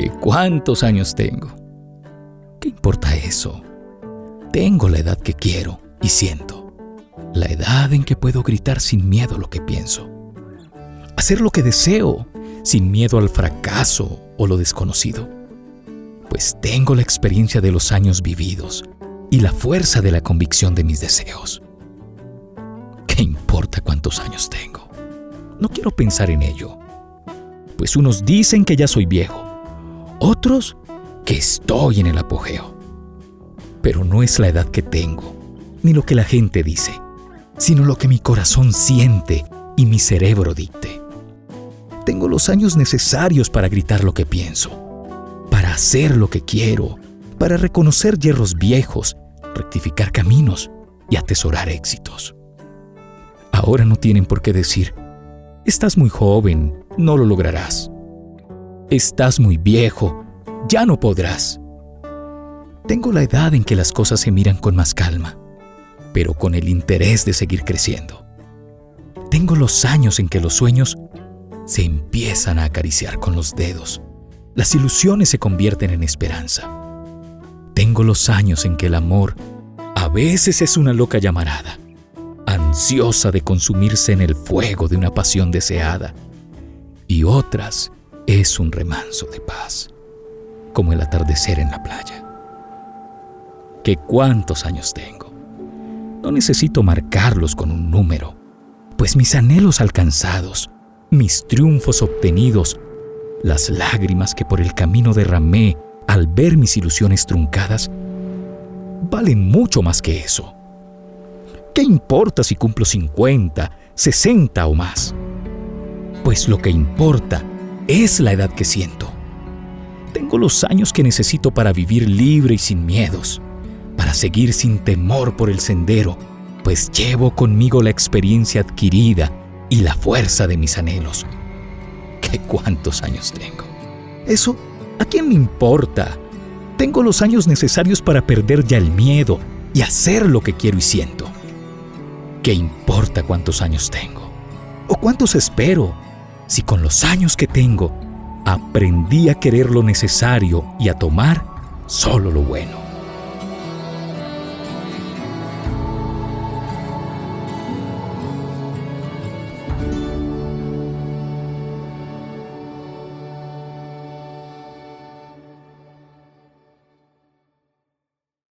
¿Qué cuántos años tengo? ¿Qué importa eso? Tengo la edad que quiero y siento. La edad en que puedo gritar sin miedo lo que pienso. Hacer lo que deseo sin miedo al fracaso o lo desconocido. Pues tengo la experiencia de los años vividos y la fuerza de la convicción de mis deseos. ¿Qué importa cuántos años tengo? No quiero pensar en ello. Pues unos dicen que ya soy viejo, otros que estoy en el apogeo. Pero no es la edad que tengo, ni lo que la gente dice, sino lo que mi corazón siente y mi cerebro dicte. Tengo los años necesarios para gritar lo que pienso, para hacer lo que quiero, para reconocer hierros viejos, rectificar caminos y atesorar éxitos. Ahora no tienen por qué decir, estás muy joven, no lo lograrás. Estás muy viejo, ya no podrás. Tengo la edad en que las cosas se miran con más calma, pero con el interés de seguir creciendo. Tengo los años en que los sueños se empiezan a acariciar con los dedos. Las ilusiones se convierten en esperanza. Tengo los años en que el amor a veces es una loca llamarada, ansiosa de consumirse en el fuego de una pasión deseada, y otras es un remanso de paz, como el atardecer en la playa. ¿Qué cuántos años tengo? No necesito marcarlos con un número, pues mis anhelos alcanzados, mis triunfos obtenidos, las lágrimas que por el camino derramé al ver mis ilusiones truncadas, valen mucho más que eso. ¿Qué importa si cumplo 50, 60 o más? Pues lo que importa es la edad que siento. Tengo los años que necesito para vivir libre y sin miedos, para seguir sin temor por el sendero, pues llevo conmigo la experiencia adquirida y la fuerza de mis anhelos. ¿Qué cuántos años tengo? Eso, ¿a quién le importa? Tengo los años necesarios para perder ya el miedo y hacer lo que quiero y siento. ¿Qué importa cuántos años tengo? ¿O cuántos espero? Si con los años que tengo aprendí a querer lo necesario y a tomar solo lo bueno.